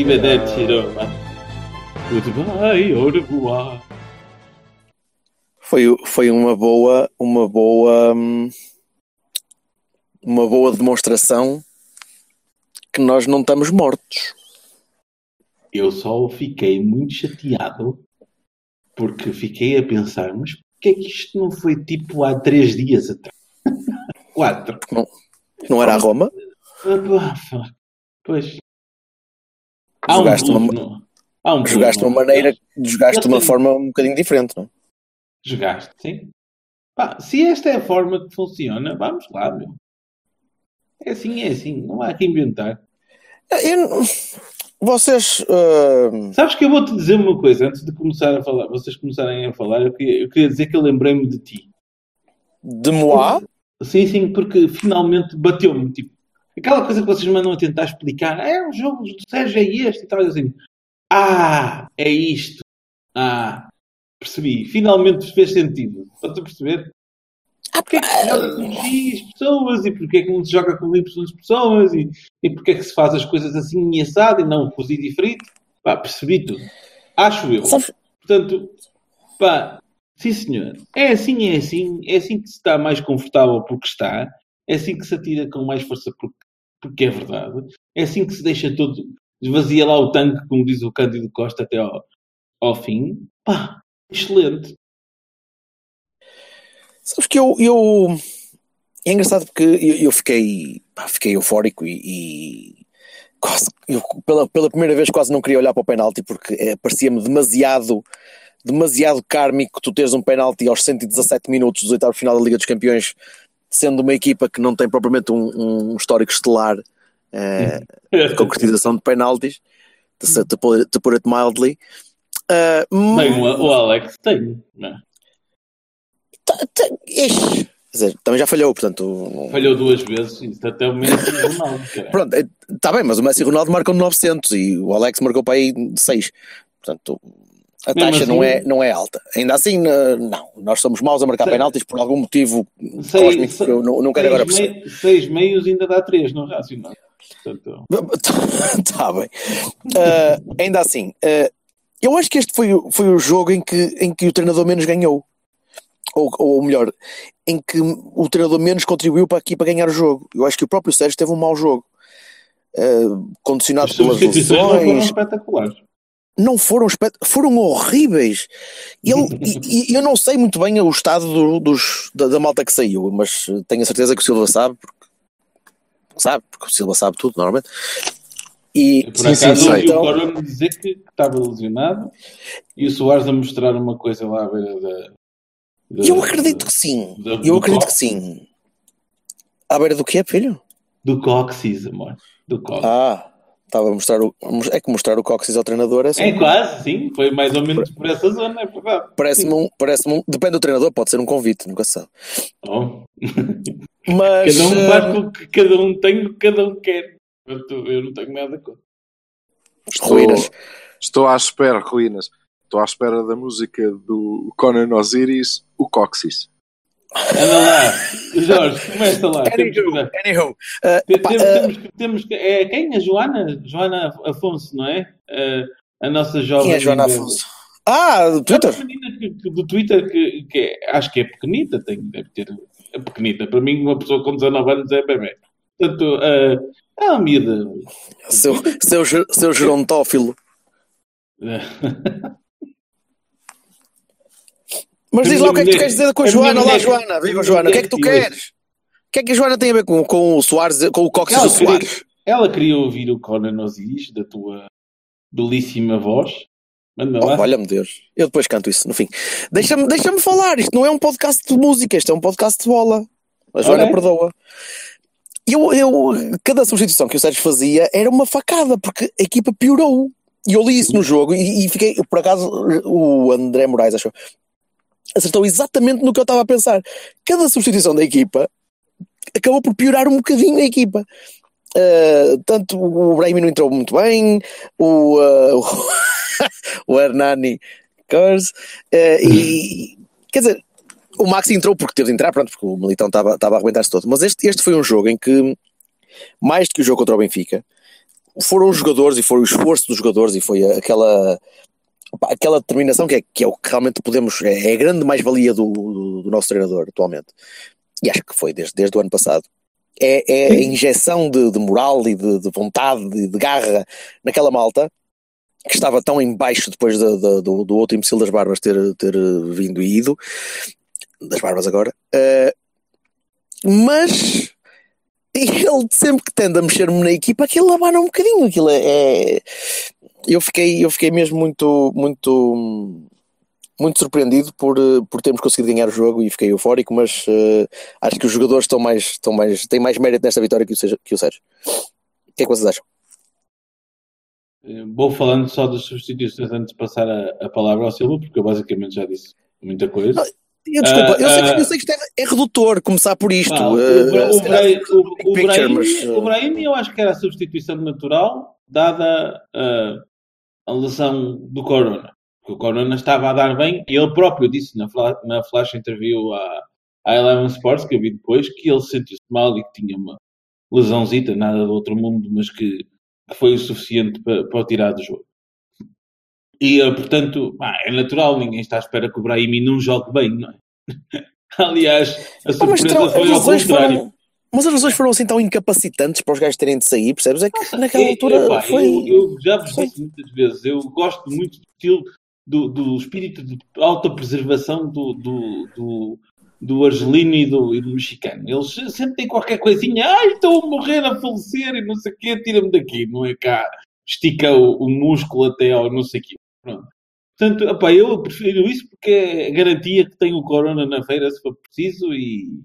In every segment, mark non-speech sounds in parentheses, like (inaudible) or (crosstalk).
Arrivederci Roma. Goodbye, au revoir. Foi, foi uma boa, uma boa, hum, uma boa demonstração que nós não estamos mortos. Eu só fiquei muito chateado porque fiquei a pensar, mas porquê é que isto não foi tipo há três dias atrás? (laughs) Quatro. Não era a Roma? Ah. Pois. Há um Jogaste blues, uma-? Há um Jogaste blues, uma maneira, jogaste de uma Eu sei. forma um bocadinho diferente, não? Jogaste, sim. Pá, se esta é a forma que funciona, vamos lá, meu. É assim, é assim. Não há que inventar. Eu não- vocês, ah, Sabes que eu vou-te dizer uma coisa antes de começar a falar, vocês começarem a falar, eu queria, eu queria dizer que eu lembrei-me de ti. de Moá, Sim, sim, porque finalmente bateu-me. Tipo, aquela coisa que vocês mandam a tentar explicar, "Ah, é o jogo do Sérgio é este e tal, e assim, ah, é isto. Ah, percebi. Finalmente fez sentido. Estás a perceber? Porque é que se joga com X pessoas e porque é que não se joga com Y pessoas e, e porque é que se faz as coisas assim e assado e não cozido e frito? Pá, percebi tudo. Acho eu. Portanto, pá, sim senhor. É assim, é assim. É assim que se está mais confortável porque está. É assim que se atira com mais força porque, porque é verdade. É assim que se deixa todo. Esvazia lá o tanque, como diz o Cândido Costa, até ao, ao fim. Pá, excelente. sabes que eu, eu é engraçado porque eu, eu fiquei, pá, fiquei eufórico e, e quase, eu, pela, pela primeira vez quase não queria olhar para o penalti porque eh, parecia-me demasiado demasiado kármico tu teres um penalti aos 117 minutos dos oitavos de final da Liga dos Campeões sendo uma equipa que não tem propriamente um, um histórico estelar eh, de concretização de penaltis to, to, put to put it mildly Ah, Bem, o, o Alex tem. Não é? tá- tá- ixi. Quer dizer, também já falhou, portanto Falhou duas vezes. Isso até o Messi e o Ronaldo. (laughs) caralho. Pronto, está bem, mas o Messi e o Ronaldo marcam 900 e o Alex marcou para aí 6. Portanto, a Mesmo taxa assim- não, é, não é alta. Ainda assim, n- não. Nós somos maus a marcar Sei. penaltis por algum motivo Sei- cósmico sei- que eu não, não quero agora seis, perceber. mei- seis meios ainda dá três no racional. Portanto, Está (laughs) bem. Ah, ainda assim, ah, eu acho que este foi, o- foi o jogo em que, em que o treinador menos ganhou. Ou, ou melhor, em que o treinador menos contribuiu para aqui para ganhar o jogo. Eu acho que o próprio Sérgio teve um mau jogo. Ah, condicionado as pelas não lesões, espetaculares. Não foram foram horríveis. Ele, e, (laughs) e eu não sei muito bem o estado do- dos, da, da malta que saiu, mas tenho a certeza que o Silva sabe, porque, sabe, porque o Silva sabe tudo, normalmente. E Por Sim, sim, acaso ouvi Então- o Corona dizer que que estava lesionado e o Soares a mostrar uma coisa lá à beira da. da- eu acredito que sim. do- Eu acredito que cox. sim. À beira do que é, filho? Do cóccix, amor. Do cóccix. Ah, estava a mostrar o. É que mostrar o cóccix ao treinador é assim. É quase, sim. Foi mais ou menos por essa zona, é verdade. Parece-me um, parece um. Depende do treinador, pode ser um convite, nunca se sabe. Oh, (laughs) Mas. cada um eh, faz com o que cada um tem o que cada um quer. Portanto, eu não tenho nada contra. Estou, Ruínas. estou à espera, ruínas. Estou à espera da música do Conan Osiris, o Coxis. Anda lá, Jorge, começa lá. Anywho, anywho, epá, temos, eh, temos que, temos que. É quem? A Joana? Joana Afonso, não é? Eh, a nossa jovem. quem é Joana. Afonso? Ah, do Twitter? Uma menina que- que- do Twitter que, que é- acho que é pequenita, tem, deve ter. É pequenita. Para mim, uma pessoa com 19 anos é bebê. Portanto, eh, é uma miúda. Seu, seu, seu gerontófilo. (laughs) Mas diz lá o que é que tu queres dizer com a A Joana. Olá, Joana. Viva, Joana. O que é que tu queres? O que é que a Joana tem a ver com, com o Soares, com o Ela do queria, Soares? ela queria ouvir o Conan Osiris, da tua belíssima voz. Manda Oh, lá. Valha-me Deus. Eu depois canto isso no fim. Deixa-me deixa falar. Isto não é um podcast de música, isto é um podcast de bola. A Joana Ora é. perdoa. Eu, eu, cada substituição que o Sérgio fazia era uma facada, porque a equipa piorou. E eu li isso no jogo e, e fiquei, por acaso, o André Moraes achou, acertou exatamente no que eu estava a pensar. Cada substituição da equipa acabou por piorar um bocadinho a equipa. Uh, tanto o Brahimi não entrou muito bem, o, (laughs) uh, o, Hernani Curse, uh, e quer dizer, o Max entrou porque teve de entrar, pronto, porque o Militão estava a aguentar-se todo. Mas este, este foi um jogo em que, mais do que o jogo contra o Benfica, foram os jogadores e foi o esforço dos jogadores e foi aquela aquela determinação que é, que é o que realmente podemos, é, é a grande mais-valia do, do, do, nosso treinador atualmente. E acho que foi desde, desde o ano passado. É, é a injeção de, de, moral e de, de vontade, de, de, garra naquela malta que estava tão em baixo depois de, do, do, outro imbecil das barbas ter, ter vindo e ido, das barbas agora, uh, mas (laughs) ele sempre que tende a mexer-me na equipa, aquilo abana um bocadinho, aquilo é, é, eu fiquei, eu fiquei mesmo muito, muito muito surpreendido por, eh, por termos conseguido ganhar o jogo e fiquei eufórico, mas uh, acho que os jogadores estão mais, estão mais, têm mais mérito nesta vitória que o, Sérgio, que o Sérgio. O que é que vocês acham? Eh, vou falando só das substituições antes de passar a, a palavra ao Silva, porque eu basicamente já disse muita coisa. Não, eu, desculpa, uh, eu, sei que, eu sei que isto é, é redutor começar por isto. Uh, o, o, Brahim, o, o, Brahim, mas, o Brahim eu acho que era a substituição natural, dada uh, a lesão do Corona que o Corona estava a dar bem, e ele próprio disse na, na flash interview à, à Eleven Sports, que eu vi depois, que ele sentiu-se mal e que tinha uma lesãozita, nada do outro mundo, mas que, que foi o suficiente para, para o tirar do jogo. E, eh, portanto, é natural, ninguém está à espera que o Brahimi não jogue bem, não é? (laughs) Aliás, a surpresa foi ao contrário. Foram, mas as razões foram assim tão incapacitantes para os gajos terem de sair, percebes? É que ah, naquela altura foi... Eu, eu já vos disse muitas vezes, eu gosto muito do estilo do, do espírito de autopreservação do, do, do, do argelino e do, e do mexicano. Eles sempre têm qualquer coisinha, ai, estou a morrer, a falecer e não sei o quê, tira-me daqui, não é cá, estica o, o, músculo até ao não sei o quê. Pronto. Portanto, opa, eu prefiro isso porque é garantia que tenho o corona na feira se for preciso e,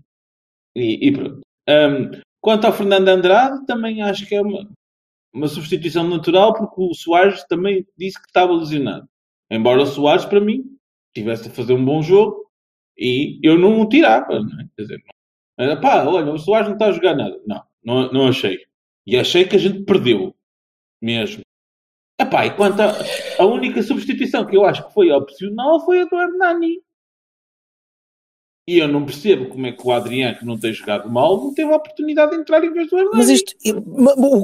e, e pronto. Um, quanto ao Fernando Andrade, também acho que é uma, uma substituição natural porque o Soares também disse que estava lesionado. Embora o Soares, para mim, tivesse a fazer um bom jogo e eu não o tirava. Não é? Quer dizer, pá, olha, o Soares não está a jogar nada. Não, não, não achei. E achei que a gente perdeu mesmo. Epá, e quanto a, a única substituição que eu acho que foi opcional foi a do Hernani. E eu não percebo como é que o Adriano, que não tem jogado mal, não teve a oportunidade de entrar em vez do Hernani. Mas isto,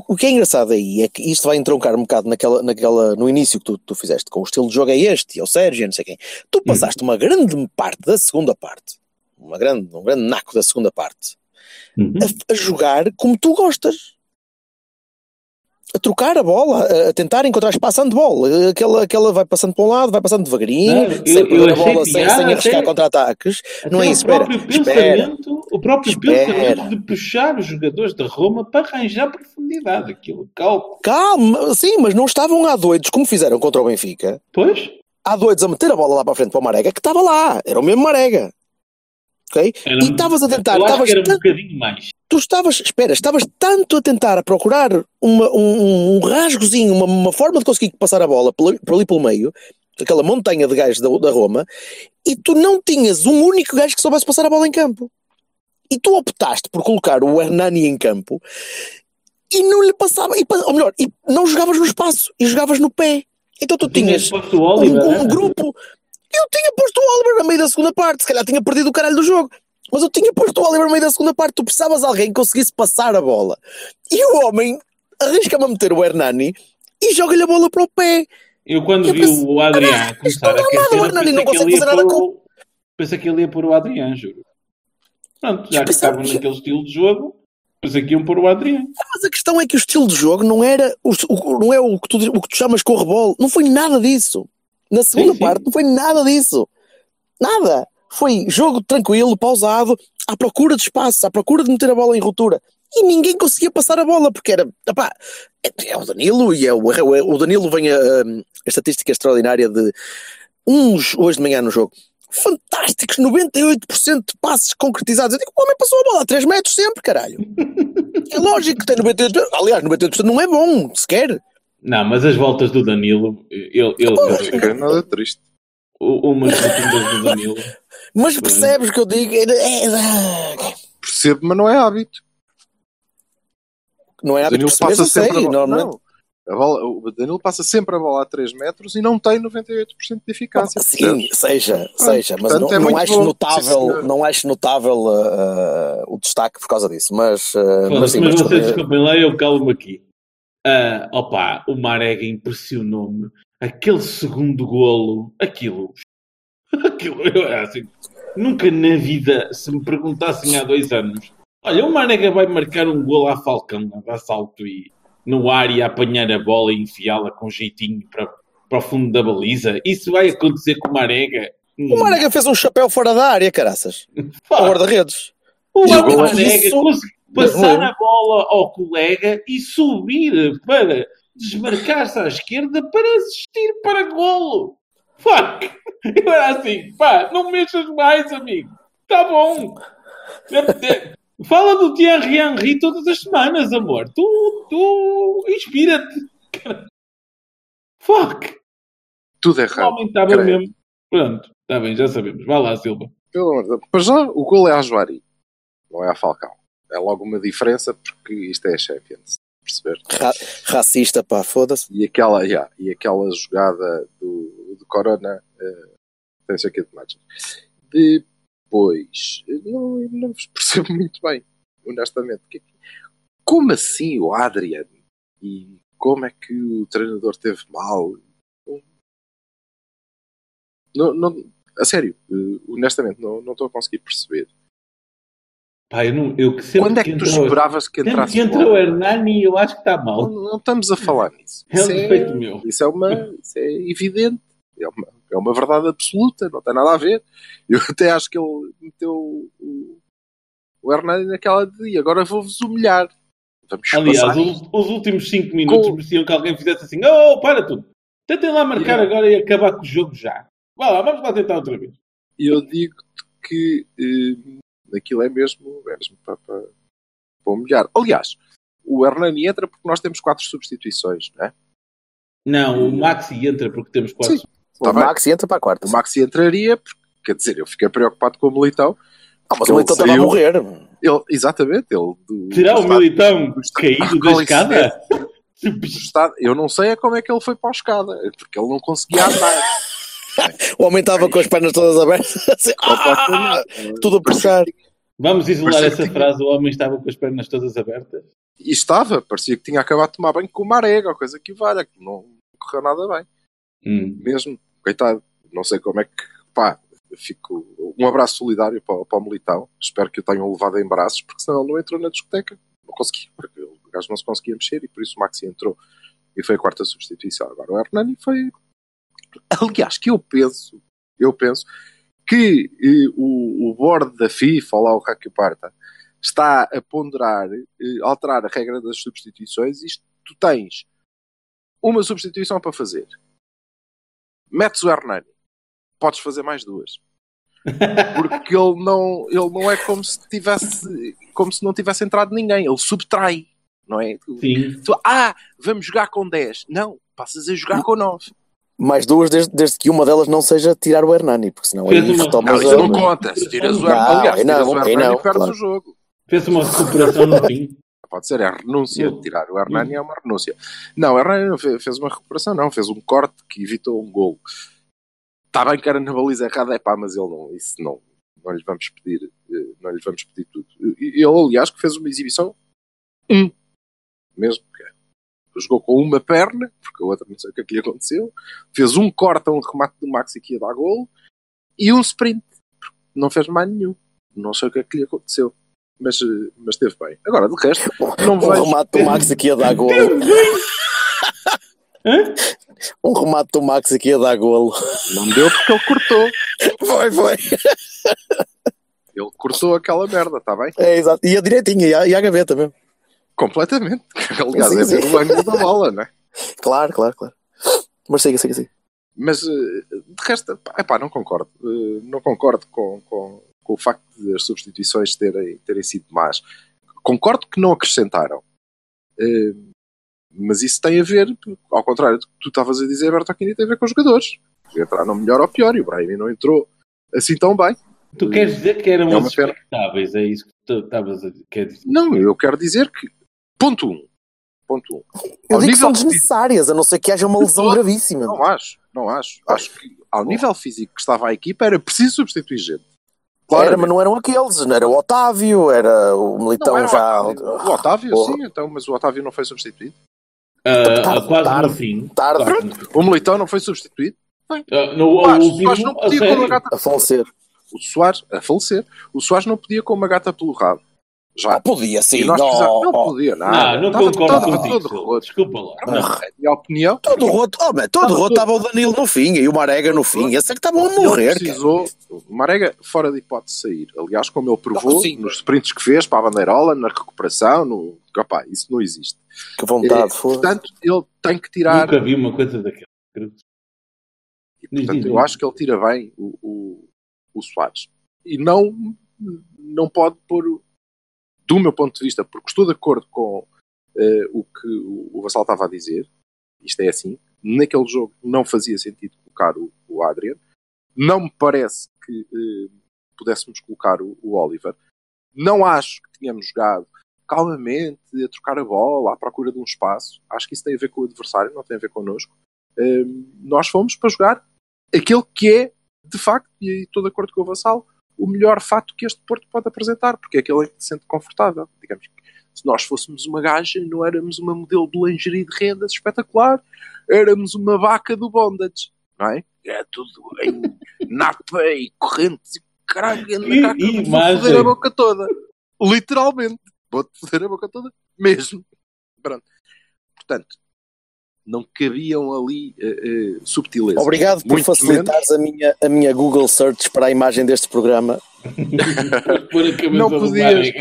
o que é engraçado aí é que isto vai entroncar um bocado naquela, naquela, no início que tu, tu fizeste, com o estilo de jogo é este, é o Sérgio, não sei quem. Tu hum. passaste uma grande parte da segunda parte, uma grande, um grande naco da segunda parte, uhum. a, a jogar como tu gostas a trocar a bola, a tentar encontrar espaço de bola. Aquela, aquela vai passando para um lado, vai passando devagarinho, não, sem perder a bola, sem, sem arriscar contra-ataques. Não é isso, espera. Espera, o próprio espera. pensamento de puxar os jogadores da Roma para arranjar profundidade. Aquilo, calma. Calma, sim, mas não estavam há doidos como fizeram contra o Benfica. Pois? Há doidos a meter a bola lá para a frente para o Marega, que estava lá, era o mesmo Marega. Ok? Era, e estavas a tentar. Eu acho que era um bocadinho mais tu estavas, espera, estavas tanto a tentar a procurar uma, um, um rasgozinho, uma, uma, forma de conseguir passar a bola por, por ali pelo meio, aquela montanha de gajos da, da, Roma, e tu não tinhas um único gajo que soubesse passar a bola em campo. E tu optaste por colocar o Hernani em campo e não lhe passava, e, ou melhor, e não jogavas no espaço, e jogavas no pé. Então tu tinhas um, um grupo. Eu tinha posto o Oliver na meio da segunda parte, se calhar tinha perdido o caralho do jogo. Mas eu tinha posto o Oliver no meio da segunda parte. Tu precisavas de alguém que conseguisse passar a bola. E o homem arrisca-me a meter o Hernani e joga-lhe a bola para o pé. Eu quando eu vi pensei, o Adriano ah, começar a aquecer, o Hernani não consegue fazer nada com... Pensei que ele ia pôr o Adriano, juro. Pronto, já que estavam naquele estilo de jogo, pensei que iam pôr o Adriano. Ah, mas a questão é que o estilo de jogo não era o, o não é o que, tu, o que tu chamas correbol. Não foi nada disso. Na segunda sim, sim. parte não foi nada disso. Nada. Foi jogo tranquilo, pausado, à procura de espaço, à procura de meter a bola em ruptura. E ninguém conseguia passar a bola, porque era. Opá, é, é o Danilo, e é o, é o Danilo vem a, a, a estatística extraordinária de uns hoje de manhã no jogo fantásticos, 98% de passes concretizados. Eu digo, o homem passou a bola a 3 metros sempre, caralho. (laughs) é lógico que tem 98%. Aliás, 98% não é bom, sequer. Não, mas as voltas do Danilo, ele. ele, ele... É nada triste. Umas rotundas do Danilo. Mas percebes o que eu digo? É, é, Percebo, mas não é hábito. não é hábito Danilo perceber, passa eu sei, sempre a bola. normalmente. Não. A bola- o Danilo passa sempre a bola a 3 metros e não tem 98% de eficácia. Sim, seja, seja, mas não, é não acho bom. notável, Sim, não acho notável uh, o destaque por causa disso, mas, uh, mas Foda-se, sim, mas mas, vocês desculpem lá, eu calmo aqui. Ah, opa, o Marega impressionou-me. Aquele segundo golo, aquilo. (laughs) Aquilo, eu era assim. Nunca na vida, se me perguntassem há dois anos, olha, o Marega vai marcar um golo à Falcão, a salto e no ar e a apanhar a bola e enfiá-la com jeitinho para, para o fundo da baliza. Isso vai acontecer com o Marega? o Marega fez um chapéu fora da área, caraças, (laughs) ao guarda-redes. O Marega isso. Passar Gol. a bola ao colega e subir para desmarcar-se à esquerda para assistir para golo. Fuck! Eu era assim, pá, não mexas mais, amigo. Tá bom. Fala do Thierry Henry todas as semanas, amor. Tu, tu, inspira-te. Fuck! Tudo O errado. homem estava creio. mesmo. Pronto, está bem, já sabemos. Vá lá, Silva. Pelo amor de Deus. Para já, o gol é a Joari, não é a Falcão. É logo uma diferença porque isto é a Champions. Perceber? Ra- racista, pá, foda-se. E aquela, yeah, e aquela jogada do, do Corona eh, tem isso aqui de match. Depois, eh, não, não vos (laughs) percebo muito bem, honestamente. Que- Como assim o Adrian? E como é que o treinador teve mal? Não, não, a sério, eh, honestamente, não, não estou a conseguir perceber. Pá, eu, não, eu que Quando é que tu entrou- esperavas que Sempre entrasse que o entra o? Hernani, eu acho que está Não, mal. não estamos a falar nisso. É um Isso defeito meu. Isso é, uma, isso é evidente. É uma, é uma verdade absoluta, não tem nada a ver. Eu (laughs) até acho que ele meteu o, o Hernani naquela de "E agora vou-vos humilhar. Vamos Aliás, os, os últimos 5 minutos Com- mereciam que alguém fizesse assim: Oh, para tudo. Tentem lá marcar Yeah. agora e acabar com o jogo já. Vá lá, vamos lá tentar outra vez. Eu digo-te que eh, aquilo é mesmo, é mesmo para, para, para humilhar. Aliás, o Hernani entra porque nós temos quatro substituições, não é? Não, o Maxi entra porque temos quatro. Sim. O Tá bem. Max entra para a quarta. O Maxi entraria, porque, quer dizer, eu fiquei preocupado com o Militão. Ah, mas o Militão estava a morrer. Ele, exatamente, ele do, Será do o Militão do caído da Com escada? (laughs) do estado- eu não sei é como é que ele foi para a escada, porque ele não conseguia andar. (laughs) O homem estava com as pernas todas abertas, assim, ah, (laughs) tudo a puxar. Vamos isolar Parecia essa que- frase: o homem estava com as pernas todas abertas. E estava, parecia que tinha acabado de tomar banho com uma arega, ou coisa que valha, que não correu nada bem. Hum. Mesmo, coitado. Não sei como é que, pá, fico. Um abraço solidário para, o- para o Militão. Espero que o tenham levado em braços, porque senão ele não entrou na discoteca. Não conseguia, porque o gajo não se conseguia mexer e por isso o Maxi entrou e foi a quarta substituição. Agora o Hernani foi. Aliás, que eu penso, eu penso que eh, o, o board da FIFA, ou lá o Rack Parta, está a ponderar, eh, alterar a regra das substituições. Isto tu tens uma substituição para fazer. Metes o Hernani. Podes fazer mais duas. (laughs) Porque ele não, ele não é como se tivesse como se não tivesse entrado ninguém. Ele subtrai. Não é? Sim. tu- ah, vamos jogar com 10. Não, passas a jogar com 9. Mais duas, desde, desde que uma delas não seja tirar o Hernani, porque senão Fez aí uma- retomas Não, isso a- não conta. Se tiras o Hernani, aliás, aí se tiras não, o Hernani, não, perdes claro. o jogo. Fez uma recuperação no fim. Pode ser, é a renúncia de tirar o Hernani é uma renúncia. Não, o Hernani não fe- fez uma recuperação, não, fez um corte que evitou um golo. Está bem que era na baliza errada, é pá, mas ele não, isso não, não lhe vamos pedir, eh, não lhe vamos pedir tudo. E- Ele, aliás, que fez uma exibição um, mesmo, jogou com uma perna, porque a outra não sei o que é que lhe aconteceu, fez um corte a um remate do Maxi que ia dar golo, e um sprint, porque não fez mais nenhum. Não sei o que é que lhe aconteceu. Mas, mas esteve bem. Agora, de resto, não Um vejo. remate do Max aqui a dar golo. (laughs) Um remate do Max aqui a dar golo. Não deu porque ele cortou. Foi, foi. Ele cortou aquela merda, está bem? É, exato. E a direitinha, e a, e a gaveta mesmo. Completamente. (laughs) Aliás, Sim, é sim. ver o ângulo da bola, não é? Claro, claro, claro. Mas siga, siga, siga. Mas, eh, de resto, pá, epá, não concordo. Eh, Não concordo com, com, com o facto de as substituições terem, terem sido más. Concordo que não acrescentaram. Eh, Mas isso tem a ver, ao contrário do que tu estavas a dizer, Alberto Aquino, tem a ver com os jogadores. Entraram melhor ou pior e o Brahim não entrou assim tão bem. Tu queres dizer que eram É expectáveis, é isso que tu estavas a quer dizer. Não, eu quero dizer que, ponto um, Ponto 1. Um. Eu Ao digo que são desnecessárias, a não ser que haja uma lesão todo. gravíssima. Não acho, não acho. Acho que ao nível físico que estava a equipa era preciso substituir gente. Era, mas não eram aqueles, não era o Otávio, era o Militão Não era o já. Otávio. O Otávio, Porra. sim, então, mas o Otávio não foi substituído. Ah, Tarde, quase tarde, no fim. tarde. O Militão não foi substituído. Ah, no, o Soares, não a podia com uma gata. A falecer. O Soares, a falecer, o Soares não podia com uma gata pelo rabo. Já. Ah, podia sim. nós não, não podia nada. Não, não Estava concordo todo- contigo. todo roto. Desculpa lá. Na minha opinião, Todo roto, oh, man, todo Estava roto estava o Danilo no fim e o Marega no fim. Esse é que estavam a morrer, precisou. O Marega, fora de hipótese de sair. Aliás, como ele provou Não, sim. nos sprints que fez para a bandeirola, na recuperação, no... Opa, isso não existe. Que vontade, Eh, foi. portanto, ele tem que tirar. Nunca vi uma coisa daquela. E, portanto, eu acho que ele tira bem o, o, o Soares. E não, não pode pôr, do meu ponto de vista, porque estou de acordo com eh, o que o, Vassal estava a dizer, isto é assim, naquele jogo não fazia sentido colocar o, o Adrian, não me parece que eh, pudéssemos colocar o, o Oliver, não acho que tínhamos jogado calmamente, a trocar a bola, à procura de um espaço, acho que isso tem a ver com o adversário, não tem a ver connosco. Eh, nós fomos para jogar aquele que é, de facto, e aí estou de acordo com o Vassal, o melhor fato que este Porto pode apresentar, porque é aquele em que se sente confortável. Digamos que se nós fôssemos uma gaja, não éramos uma modelo de lingerie de rendas espetacular, éramos uma vaca do bondage, não é? É tudo em (laughs) napa e correntes e caralho, E- caca, e foder a boca toda. Literalmente. Vou-te foder a boca toda, mesmo. Pronto. Portanto, não cabiam ali eh, eh, subtilezas. Obrigado por Muito facilitares a minha, a minha Google Search para a imagem deste programa. (laughs) Não podias.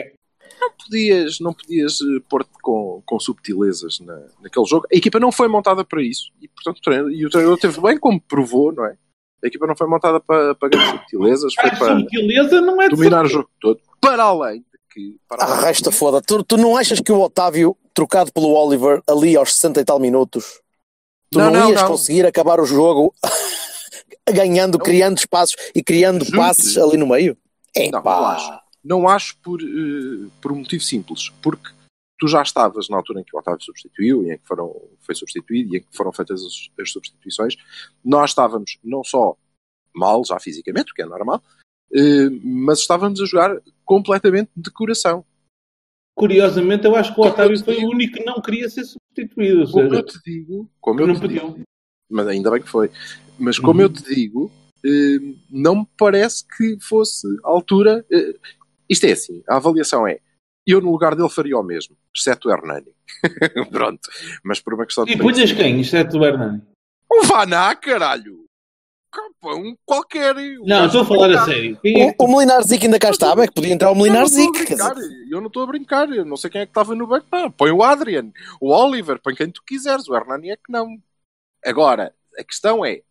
Não podias, não podias eh, pôr-te com, com subtilezas na, naquele jogo. A equipa não foi montada para isso. E, portanto, o treinador, e o treinador teve bem como provou, não é? A equipa não foi montada para, para grandes subtilezas, foi A para subtileza não é dominar o jogo todo. Para além que... Para Ah, resta foda. Tu, tu não achas que o Otávio, trocado pelo Oliver ali aos 60 e tal minutos, tu Não, não, não, ias não. conseguir acabar o jogo (laughs) ganhando, criando espaços e criando Juro-te. passes ali no meio? É Não, não acho. Não acho por, eh, por um motivo simples. Porque tu já estavas na altura em que o Otávio substituiu e em que foram, foi substituído e em que foram feitas as, as substituições. Nós estávamos não só mal, já fisicamente, o que é normal, mas estávamos a jogar completamente de coração. Curiosamente, eu acho que o Como Otávio foi o digo. único que não queria ser substituído. Como eu te digo, como eu não te pediu. digo, mas ainda bem que foi. Mas como Uhum. eu te digo, eh, não me parece que fosse a altura. eh, isto é assim, a avaliação é. Eu, no lugar dele, faria o mesmo, exceto o Hernani. (laughs) Pronto. Mas por uma questão de. E punhas quem? Exceto o Hernani. Um Vaná, caralho! Um qualquer. um Não, estou a falar a sério. Quem é O, o Melinar Zic ainda cá estava, é que podia entrar o Eu Melinar não estou a Zic. quer brincar, dizer. Eu não estou a brincar. Eu não sei quem é que estava no banco. Põe o Adrian, o Oliver, põe quem tu quiseres. O Hernani é que não. Agora, a questão é.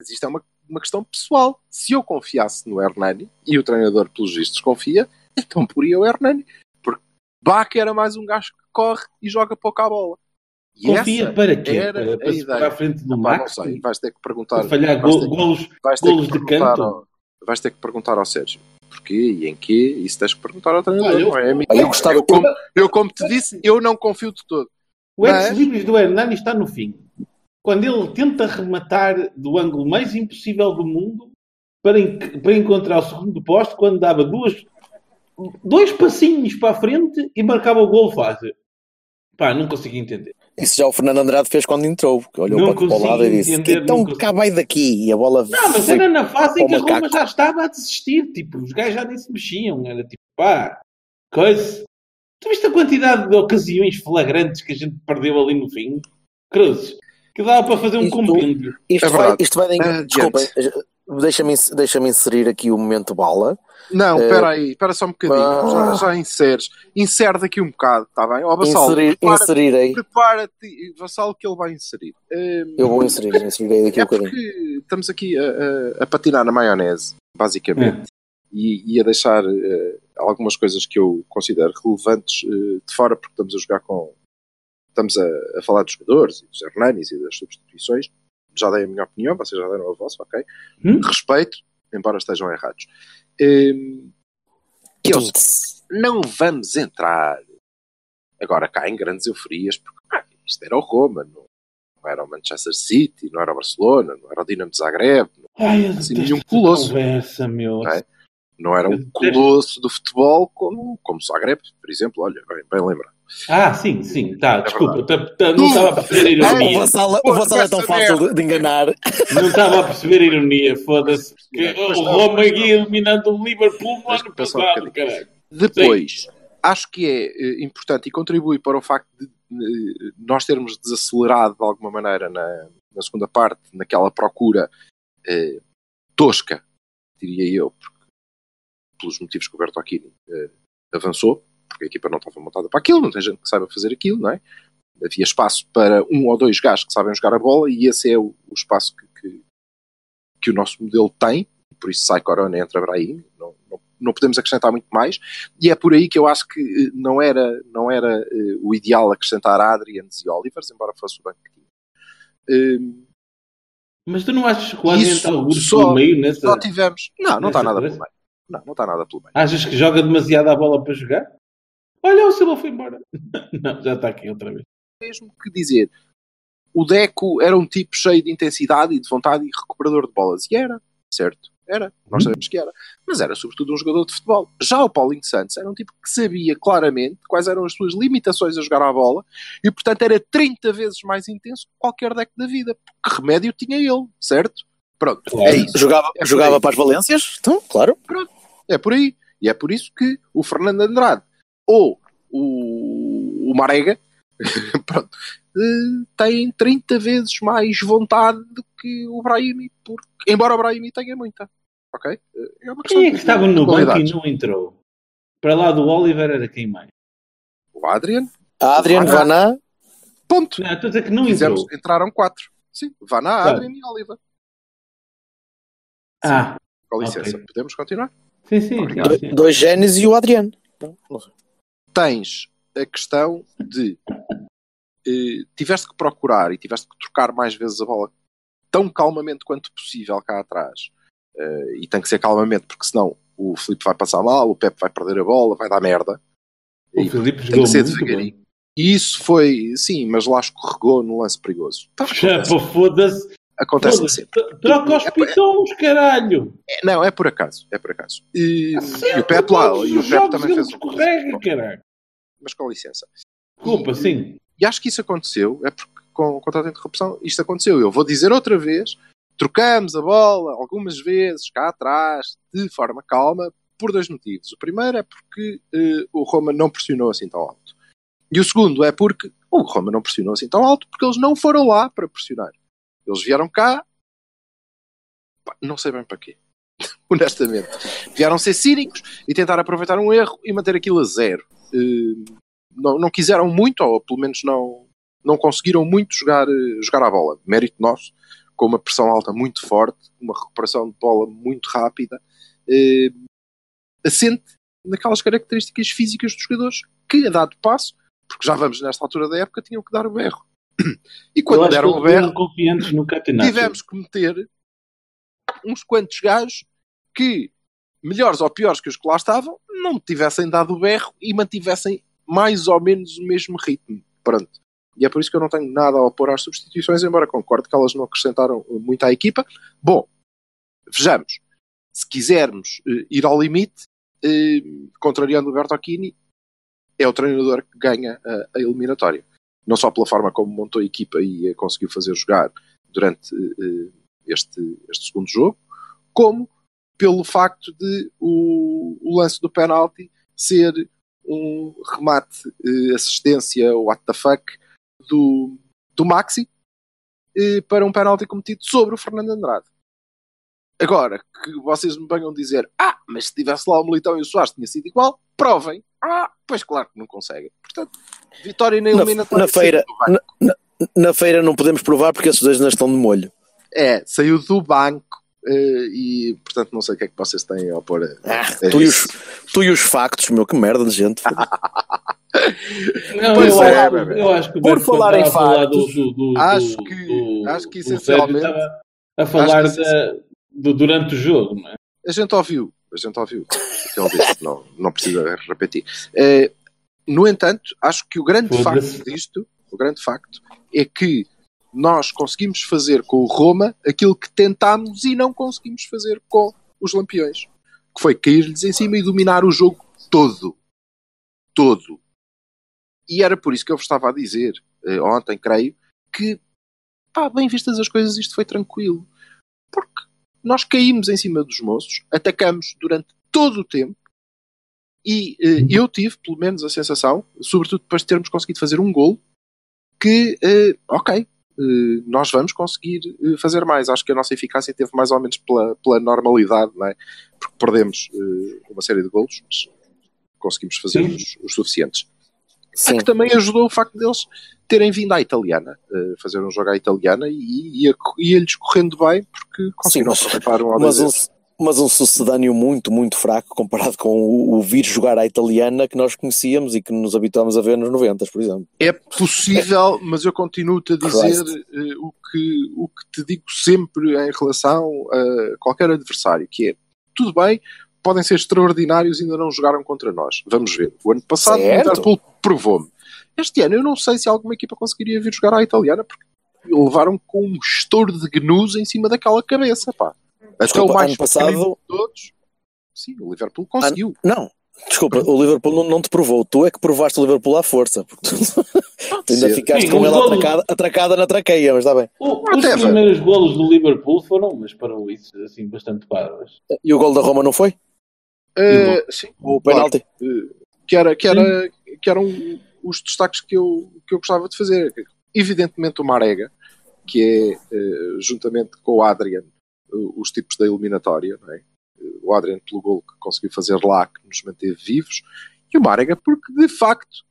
Mas isto é uma, uma questão pessoal. Se eu confiasse no Hernani, e o treinador, pelos vistos, confia, então poria o Hernani. Porque Bach era mais um gajo que corre e joga pouca bola. E Confia para quê? Para, a para à frente do não Max? sei, vais ter que perguntar. Para falhar go- ter- golos. vais ter golos que de canto? ao, vais ter que perguntar ao Sérgio porquê e em quê, isso tens que perguntar ao treinador, eu- não é a eu gostava- eu, como, eu, como te disse, eu não confio de todo. O Mas- ex-libris do Hernani está no fim. Quando ele tenta rematar do ângulo mais impossível do mundo para, en- para encontrar o segundo posto, quando dava duas, dois passinhos para a frente e marcava o gol fácil. Pá, não consigo entender. Isso já o Fernando Andrade fez quando entrou, olhou Não para, para o lado e disse: entender, Então cá vai daqui. E a bola Não, mas era na fase em que a Roma já estava a desistir. Tipo, os gajos já nem se mexiam. Era tipo, pá, coisa. Tu viste a quantidade de ocasiões flagrantes que a gente perdeu ali no fim? Cruzes. Que dava para fazer um Isto- compêndio. Isto É vai, isto vai de... Adiante. Desculpem, deixa-me deixa inserir aqui o momento bala. Não, Eh, espera aí, espera só um bocadinho. ah. Já, já inseres. Insere daqui um bocado, está bem? Ó, Vassal, Inserir, prepara-te, inserirei. prepara-te, Vassal, que ele vai inserir. Hum, Eu vou inserir, inserirei daqui é um bocadinho. porque estamos aqui a, a- a patinar na maionese, basicamente, e, e a deixar eh, algumas coisas que eu considero relevantes eh, de fora, porque estamos a jogar com. Estamos a, a falar dos jogadores, e dos Hernanis e das substituições. Já dei a minha opinião, vocês já deram a vossa, ok? Hum? Respeito, embora estejam errados. Hum, e eu- não vamos entrar Agora cá em grandes euforias, porque ah, isto era o Roma, não, não era o Manchester City, não era o Barcelona, não era o Dinamo de Zagreb, não, Ai, eu Assim, um colosso. Conversa, meu. Não é? não era um colosso do futebol como, como Zagreb, por exemplo. Olha, bem, bem lembrado. Ah, sim, sim, tá, desculpa, verdade. tá- tá- não estava a perceber a (laughs) O ironia. Vassal, o Vassal é tão fácil de, de enganar. Não estava a perceber a ironia, foda-se. O não, Roma aqui eliminando o Liverpool no ano um passado, bocadinho. caralho. Depois, acho que é eh, importante e contribui para o facto de eh, nós termos desacelerado de alguma maneira na, na segunda parte, naquela procura eh, tosca, diria eu, porque, pelos motivos que o Berto Aquino eh, avançou, porque a equipa não estava montada para aquilo, não tem gente que saiba fazer aquilo, não é? Havia espaço para um ou dois gajos que sabem jogar a bola e esse é o, o espaço que, que, que o nosso modelo tem, por isso sai Corona e entra Brahim, não, não, não podemos acrescentar muito mais, e é por aí que eu acho que eh, não era, não era eh, o ideal acrescentar Adrians e Olivers, embora fosse o banco que tinha. Eh, Mas tu não achas que o Adriano Isso está pelo meio nessa... só tivemos. Não, não está nada coisa? pelo meio. Não, não está nada pelo meio. Achas que joga demasiado a bola para jogar? Olha, o Silva foi embora. (laughs) não, já está aqui outra vez. Mesmo que dizer, o Deco era um tipo cheio de intensidade e de vontade e recuperador de bolas. E era, certo? Era. Nós Hum. sabemos que era. Mas era sobretudo um jogador de futebol. Já o Paulinho Santos era um tipo que sabia claramente quais eram as suas limitações a jogar à bola e, portanto, era 30 vezes mais intenso que qualquer Deco da vida. Porque remédio tinha ele, certo? Pronto, é isso. Jogava, É jogava para as Valências? Então, claro. É por aí. E é por isso que o Fernando Andrade ou o, o Marega (laughs) pronto, eh, tem 30 vezes mais vontade do que o Brahimi, porque, embora o Brahimi tenha muita. Ok? Eh, É uma questão Quem é que estava no banco e não entrou? Para lá do Oliver era quem mais? O Adrian, A Adriano Vaná. Ponto. Não, estou a dizer que não Fizemos, entrou. entraram quatro. Sim, Vaná, Claro. Adrian e Oliva. Ah, Com licença, Ok. podemos continuar? sim, sim. Sim, sim. Dois Génis e o Adriano. Tens a questão de eh, tiveste que procurar e tiveste que trocar mais vezes a bola tão calmamente quanto possível cá atrás. Eh, e tem que ser calmamente, porque senão o Filipe vai passar mal, o Pepe vai perder a bola, vai dar merda. O E Filipe tem que ser devagarinho. E isso foi, sim, mas lá escorregou no lance perigoso. Tá, Já, acontece pô, sempre. Troca os É- pitons, caralho. É, não, é por acaso. É por acaso. E, Sim, e o Pepe lá, e o jogos também fez um. escorrega, caralho. Mas com licença. Desculpa, sim. E acho que isso aconteceu, é porque com, com tanta interrupção, isto aconteceu. Eu vou dizer outra vez: trocamos a bola algumas vezes cá atrás, de forma calma, por dois motivos. O primeiro é porque eh, o Roma não pressionou assim tão alto. E o segundo é porque o Roma não pressionou assim tão alto porque eles não foram lá para pressionar. Eles vieram cá, não sei bem para quê. (laughs) Honestamente, vieram ser cínicos e tentar aproveitar um erro e manter aquilo a zero. Eh, não, não quiseram muito, ou pelo menos não, não conseguiram muito jogar, eh, jogar a bola. Mérito nosso, com uma pressão alta muito forte, uma recuperação de bola muito rápida, eh, assente naquelas características físicas dos jogadores que, a dado passo, porque já vamos nesta altura da época, tinham que dar o berro. E quando deram o berro, confiantes no Catenaccio. tivemos que meter uns quantos gajos que, melhores ou piores que os que lá estavam, não tivessem dado o berro e mantivessem mais ou menos o mesmo ritmo. Pronto. E é por isso que eu não tenho nada a opor às substituições, embora concordo que elas não acrescentaram muito à equipa. Bom, vejamos. Se quisermos eh, ir ao limite, eh, contrariando o Bertocchini, é o treinador que ganha a, a eliminatória. Não só pela forma como montou a equipa e a conseguiu fazer jogar durante eh, este, este segundo jogo, como pelo facto de o, o lance do penalti ser um remate, eh, assistência, what the fuck, do, do Maxi eh, para um penalti cometido sobre o Fernando Andrade. Agora, que vocês me venham dizer ah, mas se tivesse lá o Militão e o Soares tinha sido igual, provem. Ah, pois claro que não conseguem. Portanto, vitória na Na, eliminatória. na feira, do banco. na, na- na feira não podemos provar porque esses dois ainda estão de molho. É, saiu do banco eh, e, portanto, não sei o que é que vocês têm a opor. a- Ah, a tu, e os, tu e os factos, meu, que merda de gente. (laughs) Não, Pois eu, é, acho, bebê. eu acho que Por falar em a falar factos, do, do, do, acho do- que- do- acho que essencialmente- estava a falar da- do, durante o jogo, não é? A gente ouviu, a gente ouviu não, não precisa repetir. Eh, No entanto, acho que o grande facto disto, o grande facto, é que nós conseguimos fazer com o Roma aquilo que tentámos e não conseguimos fazer com os Lampiões. Que foi cair-lhes em cima e dominar o jogo todo. Todo. E era por isso que eu vos estava a dizer, eh, ontem, creio, que, pá, bem vistas as coisas, isto foi tranquilo. Porque nós caímos em cima dos moços, atacamos durante todo o tempo, e eh, eu tive, pelo menos, a sensação, sobretudo depois de termos conseguido fazer um gol, que, eh, ok, eh, nós vamos conseguir fazer mais. Acho que a nossa eficácia teve mais ou menos pela, pela normalidade, não é? Porque perdemos uma série de golos, mas conseguimos fazer os, os suficientes. Sim. É que também ajudou o facto deles terem vindo à italiana, eh, fazer um jogo à italiana e ia- ia-lhes correndo bem porque conseguiram aproveitar um ao Mas um, mas um sucedâneo muito, muito fraco comparado com o, o vir jogar à italiana que nós conhecíamos e que nos habituámos a ver nos 90, por exemplo. É possível, mas eu continuo-te a dizer eh, o, que, o que te digo sempre em relação a qualquer adversário, que é, tudo bem, podem ser extraordinários e ainda não jogaram contra nós. Vamos ver. O ano passado Certo. o Liverpool provou-me. Este ano eu não sei se alguma equipa conseguiria vir jogar à italiana, porque levaram com um estouro de gnus em cima daquela cabeça, pá. Até Desculpa, o mais ano passado- de todos. Sim, o Liverpool conseguiu. Não, desculpa, o Liverpool não, não te provou. Tu é que provaste o Liverpool à força. Porque tu, (laughs) tu ainda ser. ficaste Sim, com ele atracada, atracada na traqueia, mas está bem. O- os teve. primeiros golos do Liverpool foram umas paralices assim bastante parvas. E o gol da Roma não foi? Eh, sim, O claro. penalti? Eh, que, era, que, era, que eram os destaques que eu, que eu gostava de fazer. Evidentemente o Marega, que é, eh, juntamente com o Adrian, eh, os tipos da eliminatória, é? O Adrian pelo gol que conseguiu fazer lá, que nos manteve vivos, e o Marega porque, de facto,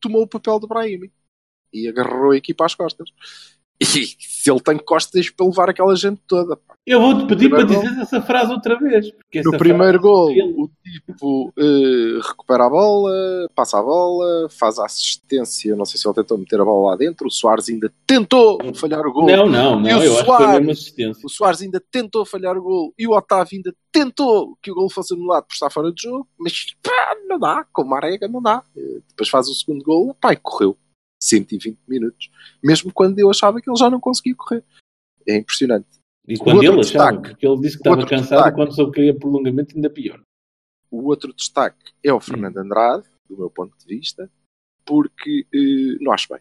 tomou o papel do Brahimi e agarrou a equipa às costas. E se ele tem costas para levar aquela gente toda. pá. Eu vou-te pedir para dizer essa frase outra vez. No primeiro frase- gol, Ele- o tipo eh, recupera a bola, passa a bola, faz a assistência. Não sei se ele tentou meter a bola lá dentro. O Soares ainda tentou falhar o gol. Não, não, E não. o Eu Soares? assistência. O Soares ainda tentou falhar o gol. E o Otávio ainda tentou que o gol fosse anulado por estar fora de jogo. Mas pá, não dá. Com uma arega não dá. Eh, Depois faz o segundo gol. Pá, e correu 120 minutos. Mesmo quando eu achava que ele já não conseguia correr. É impressionante. E quando ele achava, destaque. porque ele disse que estava cansado destaque. quando que queria prolongamento, ainda pior. O outro destaque é o Fernando Andrade, do meu ponto de vista, porque eh, não acho bem.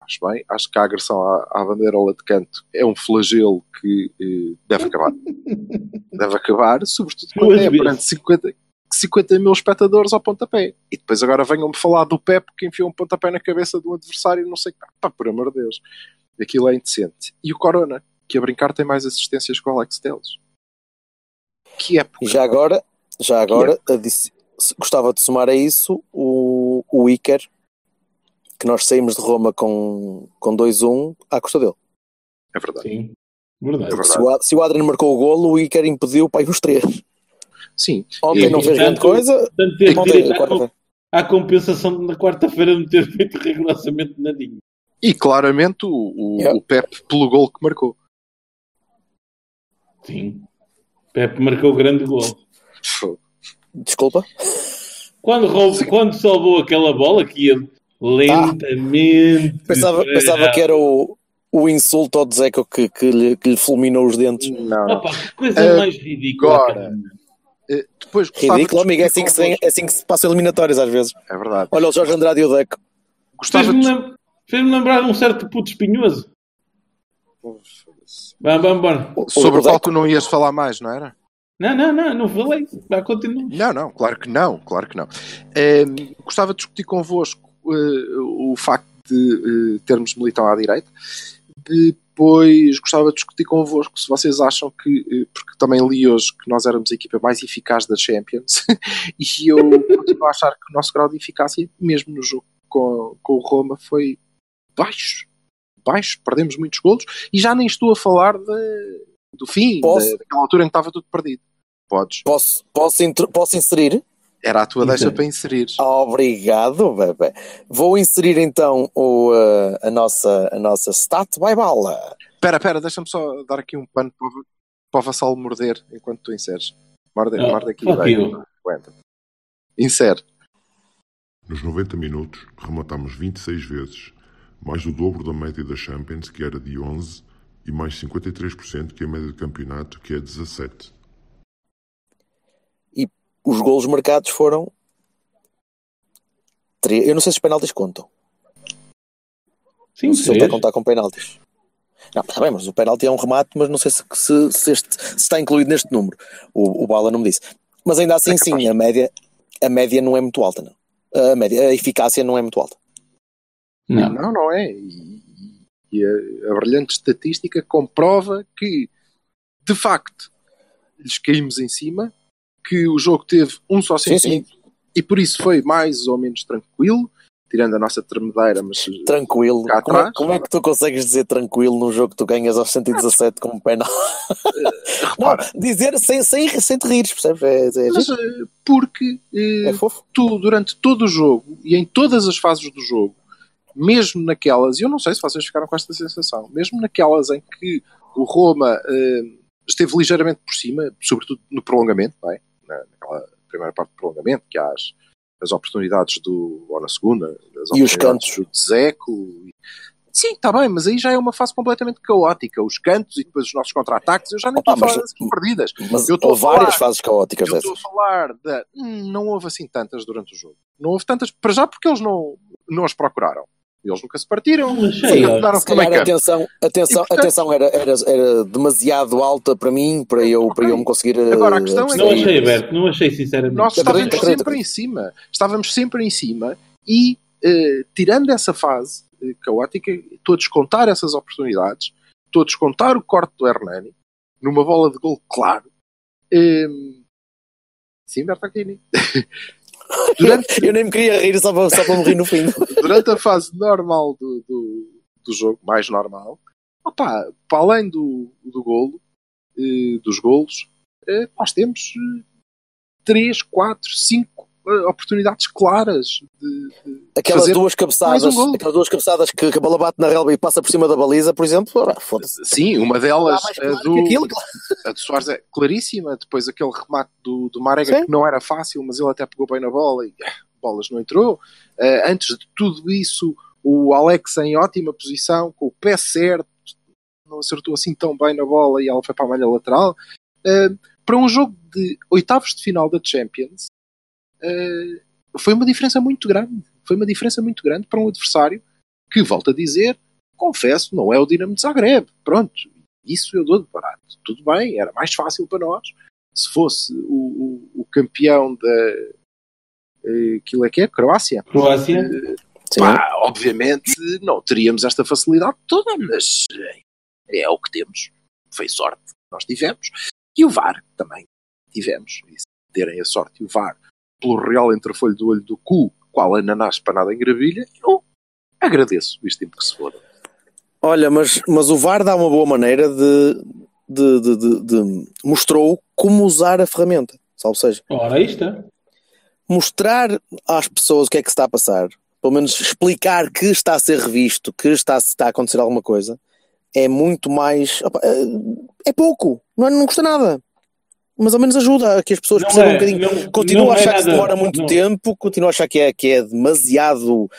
Acho bem. Acho que a agressão à, à bandeirola de canto é um flagelo que eh, deve acabar. (laughs) deve acabar, sobretudo quando é perante 50, 50 mil espectadores ao pontapé. E depois agora venham-me falar do Pep que enfiou um pontapé na cabeça do adversário, não sei o que. Pá, por amor de Deus. Aquilo é indecente. E o Corona, que a brincar tem mais assistências que o Alex Telles. Que época. E já agora, já agora adici- se- gostava de somar a isso o, o Iker, que nós saímos de Roma com, com 2-1 à custa dele. É verdade. Sim. Verdade. É verdade. Se o, A- se o Adrian marcou o golo, o Iker impediu para os três. Sim. Ontem E- não fez grande coisa. Portanto, ter Ontem, direito à, quarta-feira. à compensação de na quarta-feira não ter feito rigorosamente nadinho. E claramente o, o, Yeah. o Pep pelo gol que marcou. Sim. Pepe marcou o grande gol. Desculpa. Quando, roubou, quando salvou aquela bola que ia lentamente. Pensava, para- pensava que era o, o insulto ao Dzeko que, que, lhe, que lhe fulminou os dentes. Não. Opa, que coisa Eh, mais ridícula. agora. cara. Eh, Depois Ridículo, de amigo. É discutir assim, que se, é assim que se passam eliminatórias às vezes. É verdade. Olha o Jorge Andrade e o Deco. Gostava Fez-me de... lem- fez-me lembrar de um certo puto espinhoso. Vamos, vamos, embora. Sobre o qual tu não ias falar mais, não era? Não, não, não, não falei. Vai continuar. Não, não, claro que não, claro que não. Eh, gostava de discutir convosco eh, o facto de eh, termos militão à direita. Depois gostava de discutir convosco se vocês acham que, eh, porque também li hoje que nós éramos a equipa mais eficaz da Champions, (laughs) e eu continuo a achar que o nosso grau de eficácia, mesmo no jogo com, com o Roma, foi baixo. Baixo, perdemos muitos golos, e já nem estou a falar de- do fim, da- daquela altura em que estava tudo perdido. Podes. Posso, posso, posso inserir? Era a tua deixa Então. para inserir. Obrigado, bebê. Vou inserir então o, uh, a, nossa, a nossa stat by bala. Espera, espera, deixa-me só dar aqui um pano para, o- para o vassalo morder enquanto tu inseres. Morde, Oh, morde aqui. vai. Aguenta. Insere. Nos 90 minutos, rematámos 26 vezes, mais do dobro da média da Champions, que era de 11, e mais 53% que a média do campeonato, que é 17. Os golos marcados foram. Eu não sei se os penaltis contam. Sim, não sei se ele está a contar com penaltis. Não, está bem, mas o penalti é um remate, mas não sei se, se- se este- se está incluído neste número. O, o Bala não me disse. Mas ainda assim, É sim, a média, a média não é muito alta, não. A, média, a eficácia não é muito alta. Não. Não, não é. E, e a, a brilhante estatística comprova que, de facto, lhes caímos em cima, que o jogo teve um só Sim, sentido e por isso foi mais ou menos tranquilo, tirando a nossa tremedeira, mas Tranquilo. Cá Como é, atrás. como é que tu consegues dizer tranquilo num jogo que tu ganhas aos 117 com um penal? (laughs) Não, repara, dizer sem, sem, sem te rires, percebes? É, é, mas, eh, porque eh, é tu, durante todo o jogo e em todas as fases do jogo, mesmo naquelas, e eu não sei se vocês ficaram com esta sensação, mesmo naquelas em que o Roma eh, esteve ligeiramente por cima, sobretudo no prolongamento, não é? Na, naquela primeira parte do prolongamento, que há as, as oportunidades do, ou na segunda, E os cantos. do Dzeko. e- Sim, está bem, mas aí já é uma fase completamente caótica. Os cantos e depois os nossos contra-ataques, eu já nem estou a falar das aqui perdidas. Mas eu estou houve a falar- várias fases caóticas Eu estou a falar da. Hum, Não houve assim tantas durante o jogo. Não houve tantas, para já porque eles não, não as procuraram. Eles nunca se partiram. Nunca Se calhar a campo. atenção, atenção, E, portanto- atenção era, era, era demasiado alta para mim, para eu, para eu me conseguir. eh, Agora, a questão é Não que- achei aberto, não achei sinceramente. Nós estávamos acredito, sempre em cima. Estávamos sempre em cima e, eh, tirando essa fase eh, caótica, estou a descontar essas oportunidades, estou a descontar o corte do Hernani, numa bola de gol claro. Eh, sim, Bertacchini. (laughs) (laughs) durante, Eu nem me queria rir só para, só para me no fim. (laughs) durante a fase normal do, do, do jogo, mais normal, opá, para além do, do golo, eh, dos golos, eh, nós temos 3, 4, 5 oportunidades claras de, de Aquelas duas cabeçadas, um aquelas duas cabeçadas que, que a bola bate na relva e passa por cima da baliza, por exemplo, ora, foda-se. Sim, uma delas, a claro do, que aquilo, claro. a do Soares é claríssima. Depois aquele remate do, do Marega Sim. que não era fácil, mas ele até pegou bem na bola e ah, bolas não entrou. Ah, antes de tudo isso, o Alex em ótima posição, com o pé certo, não acertou assim tão bem na bola e ela foi para a malha lateral. Ah, para um jogo de oitavos de final da Champions, ah, foi uma diferença muito grande. Foi uma diferença muito grande para um adversário que, volto a dizer, confesso, não é o Dinamo de Zagreb. Pronto, isso eu dou de barato. Tudo bem, era mais fácil para nós. Se fosse o, o, o campeão da. eh, Aquilo é que é? Croácia? Croácia, Sim. Pá, obviamente não teríamos esta facilidade toda, mas eh, é o que temos. Foi sorte que nós tivemos. E o VAR também tivemos. E se terem a sorte e o VAR pelo real entrefolho do olho do cu, qual ananás para nada em gravilha, eu agradeço isto tempo que se for. Olha, mas, mas o VAR dá uma boa maneira de, de, de, de- de- mostrou como usar a ferramenta. Ou seja, ora aí está. mostrar às pessoas o que é que se está a passar, pelo menos explicar que está a ser revisto, que está, está a acontecer alguma coisa, é muito mais. opa, é- É pouco, não, é- não custa nada. Mas ao menos ajuda a que as pessoas Não percebam é- um bocadinho. não- Continuo não a é achar que se nada- demora muito não. tempo, continuo a achar que é, que é demasiado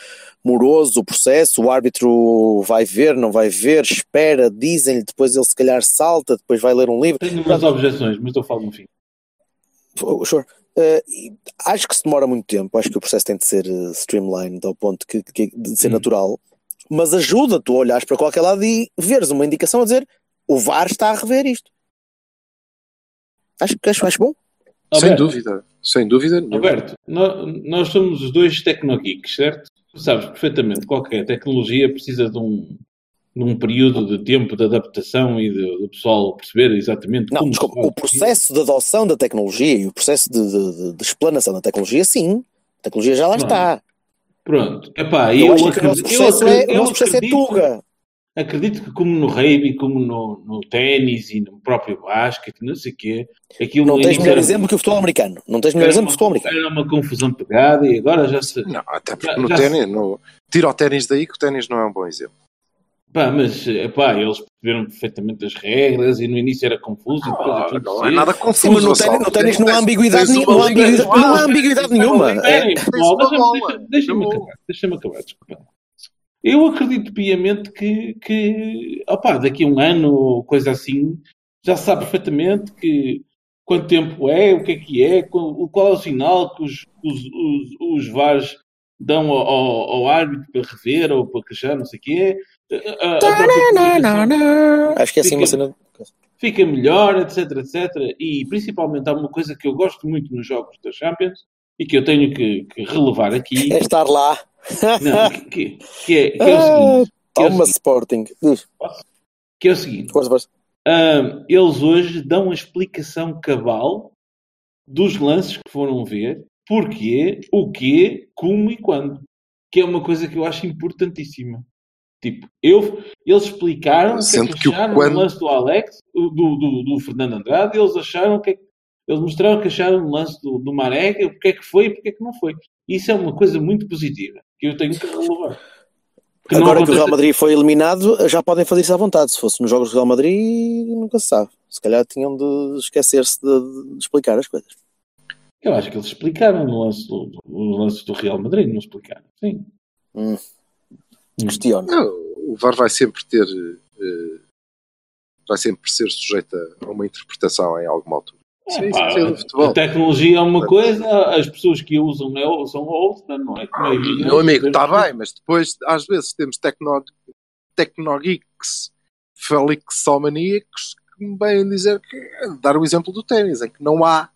moroso o processo, o árbitro vai ver, não vai ver, espera, dizem-lhe, depois ele se calhar salta, depois vai ler um livro. Tenho umas objeções, mas eu falo no fim. Sure. Uh, e acho que se demora muito tempo, acho que o processo tem de ser uh, streamlined ao ponto que, que- de ser Hum. natural, mas ajuda tu a olhares para qualquer lado e veres uma indicação a dizer o VAR está a rever isto. Acho que acho, acho bom. Sem Alberto, dúvida, sem dúvida nenhuma. Alberto, nó- nós somos os dois tecnogeeks, certo? Tu sabes perfeitamente que qualquer tecnologia precisa de um, de um período de tempo de adaptação e de- do pessoal perceber exatamente Não, como desculpa, o processo de adoção da tecnologia e o processo de, de, de- de explanação da tecnologia, sim. A tecnologia já lá Não, está. Pronto. Epá, Eu, eu, acho que o nosso acredito, eu processo, é, acredito- o nosso processo é acredito- tuga. Acredito que como no rugby, como no, no ténis e no próprio basquete, não sei o quê, aquilo Não no tens melhor era- exemplo que o futebol americano. Não tens melhor era exemplo uma- que o futebol americano. Era uma confusão pegada e agora já se... Não, até porque Já- no já ténis, no... tira o ténis daí que o ténis não é um bom exemplo. Pá, mas epá, eles perceberam perfeitamente as regras e no início era confuso e depois aquilo não é nada Sim, confuso. mas no ténis, no ténis não há ambiguidade, Tens ni- uma não há ambiguidade, igual. não há ambiguidade nenhuma. É, deixa-me- acabar, deixa-me acabar, desculpa. Eu acredito piamente que, que opá, daqui a um ano ou coisa assim, já se sabe perfeitamente que quanto tempo é, o que é que é, qual, qual é o sinal que os, os, os, os VARs dão ao, ao, ao árbitro para rever ou para queixar, não sei o quê. A- a- Acho que é assim uma cena. fica melhor, etc, etc. E principalmente há uma coisa que eu gosto muito nos jogos da Champions e que eu tenho que, que relevar aqui, É estar lá. Não, que, que- é, que é o seguinte, que é o seguinte, Sporting. Diz, que é o seguinte força, força. Ahm, eles hoje dão a explicação cabal dos lances que foram ver, porquê, o quê, como e quando. Que é uma coisa que eu acho importantíssima. Tipo, eu, eles explicaram o que é Sendo que que o acharam quando- no lance do Alex, do, do, do Fernando Andrade, eles acharam que é que- eles mostraram que acharam no lance do, do Marega, porque é que foi e porque é que não foi. Isso é uma coisa muito positiva que eu tenho que relevar. Que não Agora que o Real Madrid foi eliminado, já podem fazer isso à vontade. Se fosse nos jogos do Real Madrid, nunca se sabe. Se calhar tinham de esquecer-se de, de explicar as coisas. Eu acho que eles explicaram no lance do, no lance do Real Madrid, não explicaram. Sim. Hum. Questiono. Não, o VAR vai sempre ter. eh, vai sempre ser sujeito a uma interpretação em alguma altura. Sim, É, pá, a tecnologia é uma coisa, as pessoas que a usam é- são outras, não é? Como é Meu amigo, está bem, mas depois, às vezes, temos tecno, tecnogeeks, felixomaníacos que me vêm dizer que. dar o exemplo do ténis, em que não há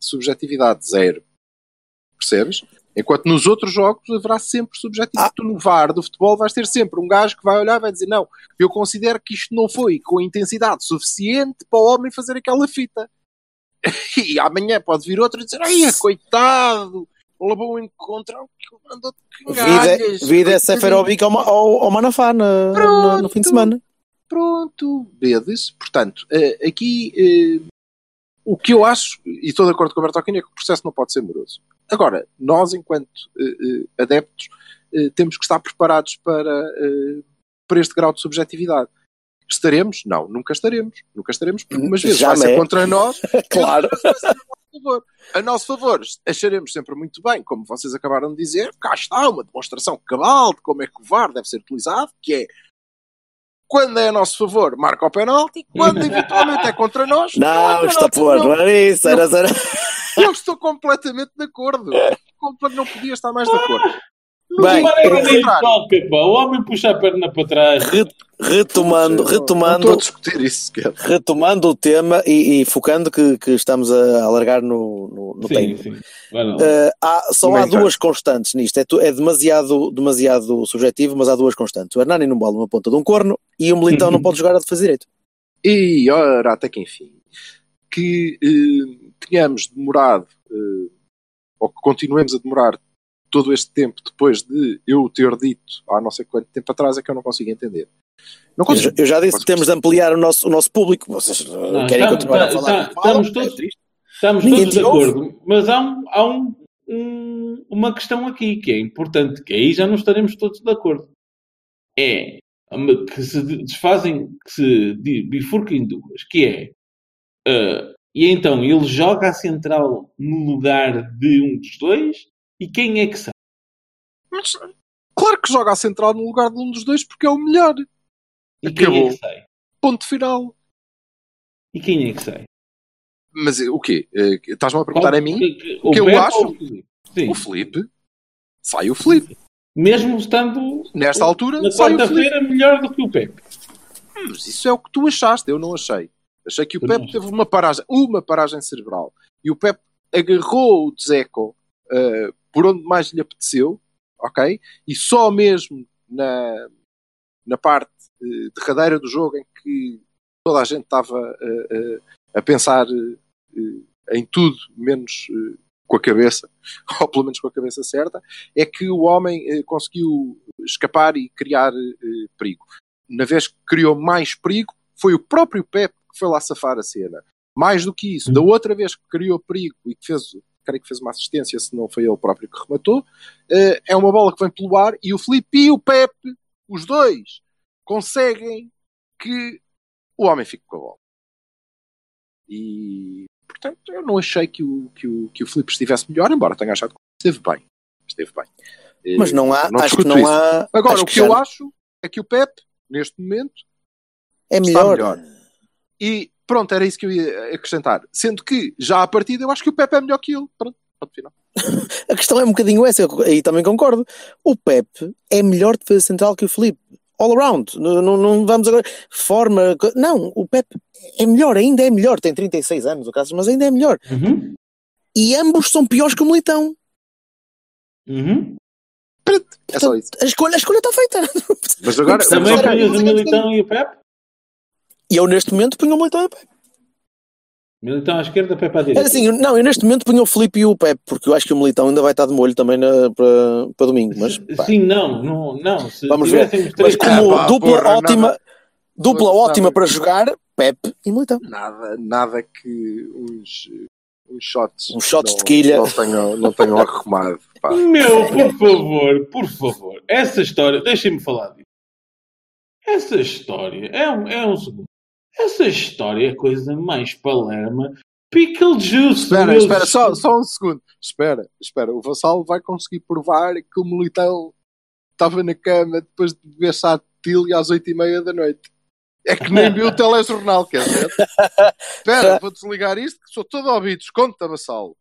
subjetividade, zero. Percebes? Enquanto nos outros jogos haverá sempre subjetividade. Tu no VAR do futebol vais ter sempre um gajo que vai olhar e vai dizer: Não, eu considero que isto não foi com intensidade suficiente para o homem fazer aquela fita. (laughs) E amanhã pode vir outro e dizer: Ai, coitado, levou um encontro, andou de Vida, cangalhas, vida é coitadinho." Seferovic ao, ao, ao Manafá na- na- no fim de semana. Pronto, vedes? Portanto, eh, aqui eh, o que eu acho, e estou de acordo com o Bertolini, é que o processo não pode ser moroso. Agora, nós, enquanto eh, adeptos, temos que estar preparados para, para este grau de subjetividade. Estaremos? Não, nunca estaremos. Nunca estaremos, porque umas vezes vai Jamais. ser contra nós, (laughs) Claro. outras vezes vai ser a nosso favor. A nosso favor, acharemos sempre muito bem, como vocês acabaram de dizer, cá está uma demonstração cabal de como é que o VAR deve ser utilizado, que é quando é a nosso favor, marca o penalti, quando (laughs) eventualmente é contra nós, Não, marca está por, não era isso. Era, era... Eu estou completamente de acordo. Não podia estar mais de acordo. Bem, o toca, pá. Homem puxa a perna para trás. Re- retomando, Não- Não retomando, estou a discutir isso sequer. retomando o tema e, e focando que, que estamos a alargar no, no, no sim, tempo. sim. Uh, há, só há Comentar. duas constantes nisto. É, é demasiado, demasiado subjetivo, mas há duas constantes. O Hernani não bola uma ponta de um corno e o Militão não (laughs) pode jogar a defesa direito. E ora, até que enfim, que eh, tenhamos demorado, eh, ou que continuemos a demorar todo este tempo depois de eu ter dito há não sei quanto tempo atrás, é que eu não consigo entender. Não Eu, consigo. já- eu já disse que temos de ampliar o nosso, o nosso público. Vocês uh, Não, querem estamos- continuar a está- falar? está- estamos todos- É. Estamos todos de te ouve. acordo, mas há, um, há um, um- uma questão aqui que é importante, que aí já não estaremos todos de acordo. É que se desfazem, que se bifurquem em duas, que é ah, e então ele joga a central no lugar de um dos dois e quem é que sabe? Mas, claro que joga a central no lugar de um dos dois porque é o melhor. E quem é Acabou. que sai? Ponto final. E quem é que sai? Mas eh, o quê? Eh, Estás-me a perguntar a mim? O, que eu Pepe acho? o Felipe. Sai o Felipe. Mesmo estando Nesta altura, na sai o Felipe. quarta-feira melhor do que o Pepe. Mas isso é o que tu achaste, eu não achei. Achei que o Tu Pep não teve uma paragem, uma paragem cerebral. E o Pep agarrou o Dzeko uh, por onde mais lhe apeteceu, ok? E só mesmo na, na parte uh, derradeira do jogo em que toda a gente estava uh, uh, a pensar em tudo, menos com a cabeça, (laughs) ou pelo menos com a cabeça certa, é que o homem conseguiu escapar e criar perigo. Na vez que criou mais perigo, foi o próprio Pep que foi lá safar a cena. Mais do que isso, da outra vez que criou perigo e que fez, creio que fez uma assistência, se não foi ele próprio que rematou, uh, é uma bola que vem pelo ar e o Felipe e o Pep, os dois, conseguem que o homem fique com a bola. E, portanto, eu não achei que o, que o, que o Filipe estivesse melhor, embora tenha achado que esteve bem. Esteve bem. Eh, Mas não há, não acho que não isso. há. Agora, o que, eu já acho é que o Pep, neste momento, é melhor. melhor. E pronto, era isso que eu ia acrescentar. Sendo que, já à partida, eu acho que o Pep é melhor que ele. Pronto, ponto final. (laughs) A questão é um bocadinho essa, aí também concordo. O Pep é melhor defesa central que o Felipe. All around. Não, não- não vamos agora. Forma. Não, o Pep é melhor, ainda é melhor. Tem 36 anos, o caso, mas ainda é melhor. Uhum. E ambos são piores que o Militão. Uhum. Pronto, é só isso. A escolha, a escolha está feita. Mas agora, Também mas- o Militão e o Pep? E eu neste momento punho o Militão e o Pep. Militão à esquerda, Pep à É direita. assim, eu- não, eu neste momento punho o Felipe e o Pep, porque eu acho que o Militão ainda vai estar de molho também na- para, para domingo. Mas pá, Sim, não, não, não. Se vamos ver. Mas como Ah, pá, dupla porra, ótima, nada. dupla ótima para jogar, Pep e Militão. nada, nada que uns, uns shots, Uns shots não, de quilha. não tenham, não tenham arrumado. Pá. Meu, por favor, por favor. Essa história, deixem-me falar disso. Essa história, é um, é um segundo. Essa história é coisa mais palerma. Pickle juice. Espera, espera, só, só um segundo. Espera, espera. O Vassalo vai conseguir provar que o Militão estava na cama depois de beber tilha às oito e meia da noite. É que nem viu o (laughs) telejornal, quer dizer? Espera, vou desligar isto que sou todo ouvidos. Conta, Vassalo.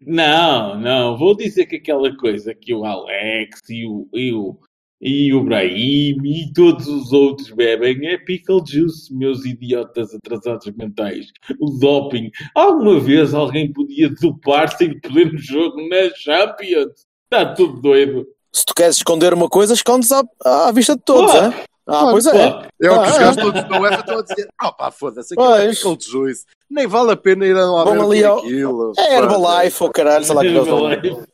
Não, não. Vou dizer que aquela coisa que o Alex e o, e o, e o Brahim e todos os outros bebem é pickle juice, meus idiotas atrasados mentais. O doping. Alguma vez alguém podia dopar sem poder no jogo na Champions? Está tudo doido. Se tu queres esconder uma coisa, escondes à, à vista de todos, hein? Ah, pois é. Pô, É o que os Ah, gajos todos da UEFA estão a dizer. Ah pá, foda-se, aquilo é pickle juice. Nem vale a pena ir a lá ver ali é ao- aquilo. É Herbalife ou caralho, sei lá que (laughs) dão. Herbalife.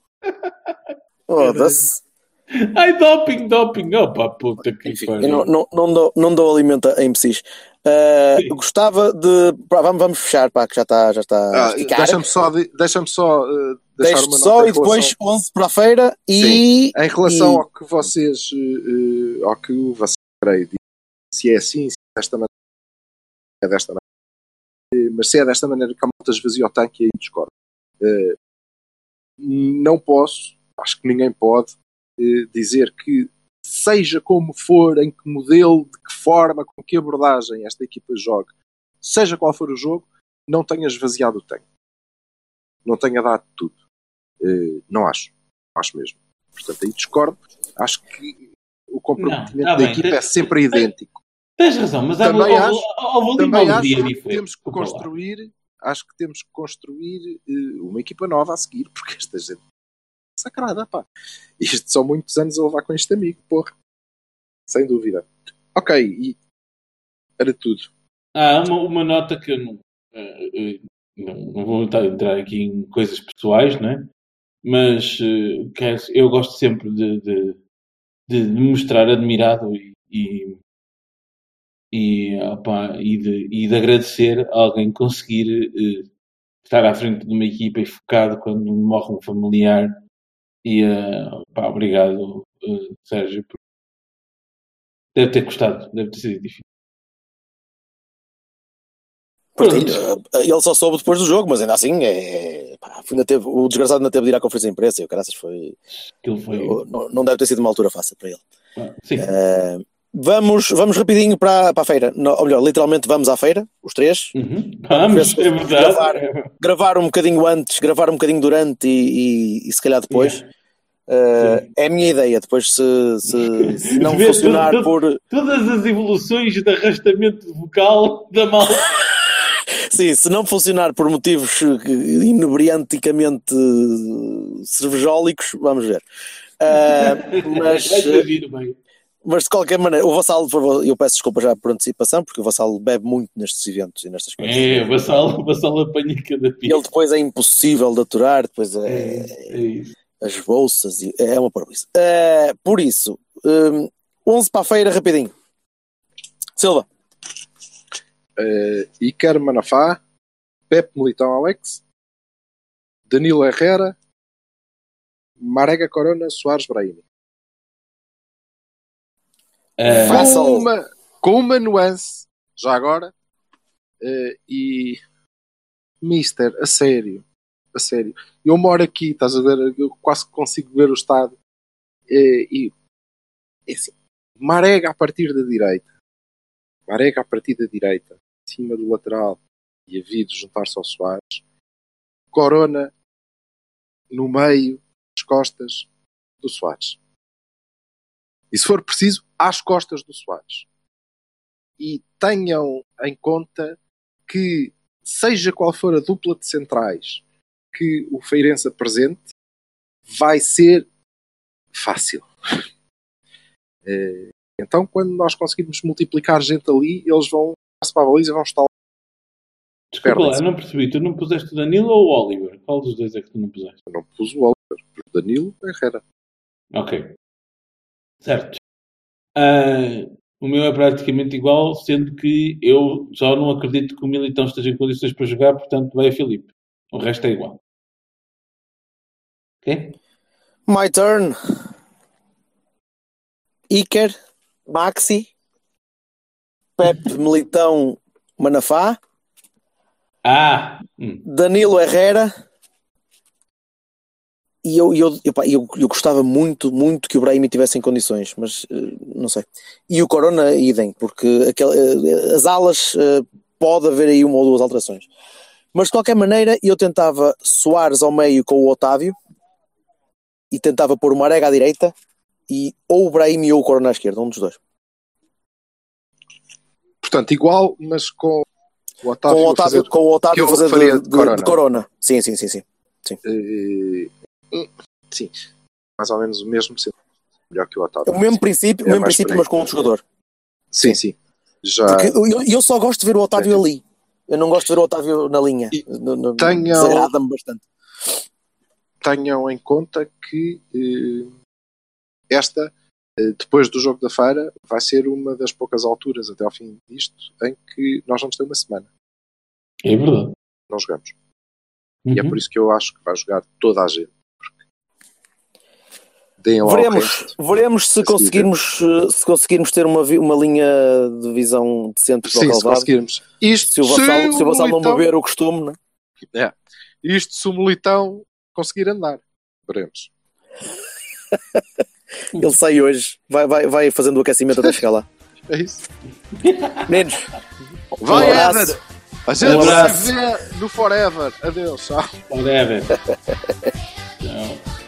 Foda-se. (laughs) Ai, doping, doping. Opa, puta que Enfim, não, não, não, dou, não dou alimento a imbecis. Uh, gostava de. pá, vamos, vamos fechar, pá, que já está já está Ah. Deixa-me só, de- deixa-me só uh, deixar Deixe uma só e depois relação- 11 para a feira e. Em relação E- ao que vocês, eh, ao que o Vascarei disse, se é assim, se é desta maneira, é desta maneira, mas se é desta maneira que a malta esvazia o tanque, aí discordo. Eh, não posso, acho que ninguém pode, dizer que seja como for, em que modelo, de que forma, com que abordagem esta equipa joga, seja qual for o jogo, não tenha esvaziado o tanque. Não tenha dado tudo. Eh, não acho. Acho mesmo. Portanto, aí discordo. Acho que o comprometimento Não, tá da bem. equipa é sempre idêntico. Tens razão, mas há Também houve- acho- ali Também acho dia que diferente. temos que construir, acho que temos que construir eh, uma equipa nova a seguir, (laughs) porque esta gente sacrada, pá. Isto são muitos anos a levar com este amigo, porra. Sem dúvida. Ok, e era tudo. Há uma, uma nota que eu não, eh, não, não vou entrar aqui em coisas pessoais, né? mas quero- eu gosto sempre de, de, de me mostrar admirado e, e, e, opá, e, de, e de agradecer a alguém conseguir estar à frente de uma equipa e focado quando morre um familiar. E eh, opá, obrigado, eh, Sérgio. por- Deve ter custado, deve ter sido difícil. Partilho. Ele só soube depois do jogo, mas ainda assim é. pá, ainda teve, o desgraçado ainda teve de ir à conferência de imprensa e o caraças foi. Foi. Não, não deve ter sido uma altura fácil para ele. Ah, Sim. Uh, vamos, vamos rapidinho para, para a feira. Não, ou melhor, literalmente vamos à feira, os três. Uhum. Vamos, é Gravar. verdade. Gravar um bocadinho antes, gravar um bocadinho durante e, e, e se calhar depois. Uh, é a minha ideia. Depois, se, se, (laughs) se não Ver funcionar tudo- por. Todas as evoluções de arrastamento vocal da malta. (laughs) Sim, se não funcionar por motivos inebrianticamente cervejólicos, vamos ver. (laughs) Uh, mas, Vai giro, bem. Mas de qualquer maneira, o Vassalo, por favor, eu peço desculpa já por antecipação, porque o Vassalo bebe muito nestes eventos e nestas coisas. É, o Vassalo, o Vassalo apanha cada pia. ele depois é impossível de aturar, depois é, É, é isso. as bolsas, e- é uma parvoíce. Uh, por isso, um, 11 para a feira, rapidinho. Silva, Uh, Iker Manafá, Pepe Militão Alex, Danilo Herrera, Marega Corona, Soares Brahimi. Ah, Vassal. Uma, com uma nuance, já agora, eh, e Mister, a sério, a sério. Eu moro aqui, estás a ver? Eu quase consigo ver o estado. Eh, e é assim, Marega a partir da direita, Marega a partir da direita, em cima do lateral, e a Vido juntar-se ao Soares, Corona no meio, as costas do Soares. E se for preciso, às costas do Soares. E tenham em conta que, seja qual for a dupla de centrais que o Feirense apresente, vai ser fácil. (laughs) Eh, Então, quando nós conseguirmos multiplicar gente ali, eles vão para a baliza e vão estar lá. Desculpa lá, eu não percebi. Tu não puseste o Danilo ou o Oliver? Qual dos dois é que tu não puseste? Eu não pus o Oliver, pus o Danilo Herrera. Ok. Certo. Ah, o meu é praticamente igual, sendo que eu só não acredito que o Militão esteja em condições para jogar, portanto vai a Filipe. O resto é igual. Ok? My turn. Iker, Maxi, Pepe, (laughs) Militão, Manafá, Ah! hum. Danilo Herrera. E eu, eu, epá, eu, eu gostava muito, muito que o Brahim tivesse em condições, mas eh, não sei. E o Corona, idem, porque aquele, eh, as alas eh, pode haver aí uma ou duas alterações. Mas de qualquer maneira, eu tentava Soares ao meio com o Otávio e tentava pôr o Marega à direita e ou o Brahim ou o Corona à esquerda, um dos dois. Portanto, igual, mas com o Com Otávio, o a Otávio, fazer, com o Otávio eu fazer de, de Corona. de corona. Sim, sim, sim, sim. hum, sim, mais ou menos o mesmo, melhor que o Otávio. O mesmo princípio, o É mesmo mais princípio mas com outro jogador. Sim, sim. Já Porque eu, eu só gosto de ver o Otávio ali. Eu não gosto de ver o Otávio na linha. No- no- tenham- Desagrada-me bastante. tenham em conta que eh, esta, eh, depois do jogo da feira, vai ser uma das poucas alturas até ao fim disto em que nós vamos ter uma semana. É verdade. Não jogamos. E é Uhum. por isso que eu acho que vai jogar toda a gente. Porque Deem lá o Veremos, veremos se conseguirmos, eh, se conseguirmos ter uma, uma linha de visão decente para o Sim, se Calvado. conseguirmos. Isto, Se o Vassal, se o Vassal não beber o costume, né? É. Isto se o Militão conseguir andar. Veremos. (laughs) ele sai hoje. Vai, vai, vai fazendo o aquecimento até chegar lá. (laughs) É isso. Meninos, Vai, Um abraço. A gente Um abraço. se vê no Forever. Adeus. Tchau. Whatever. Tchau. (laughs)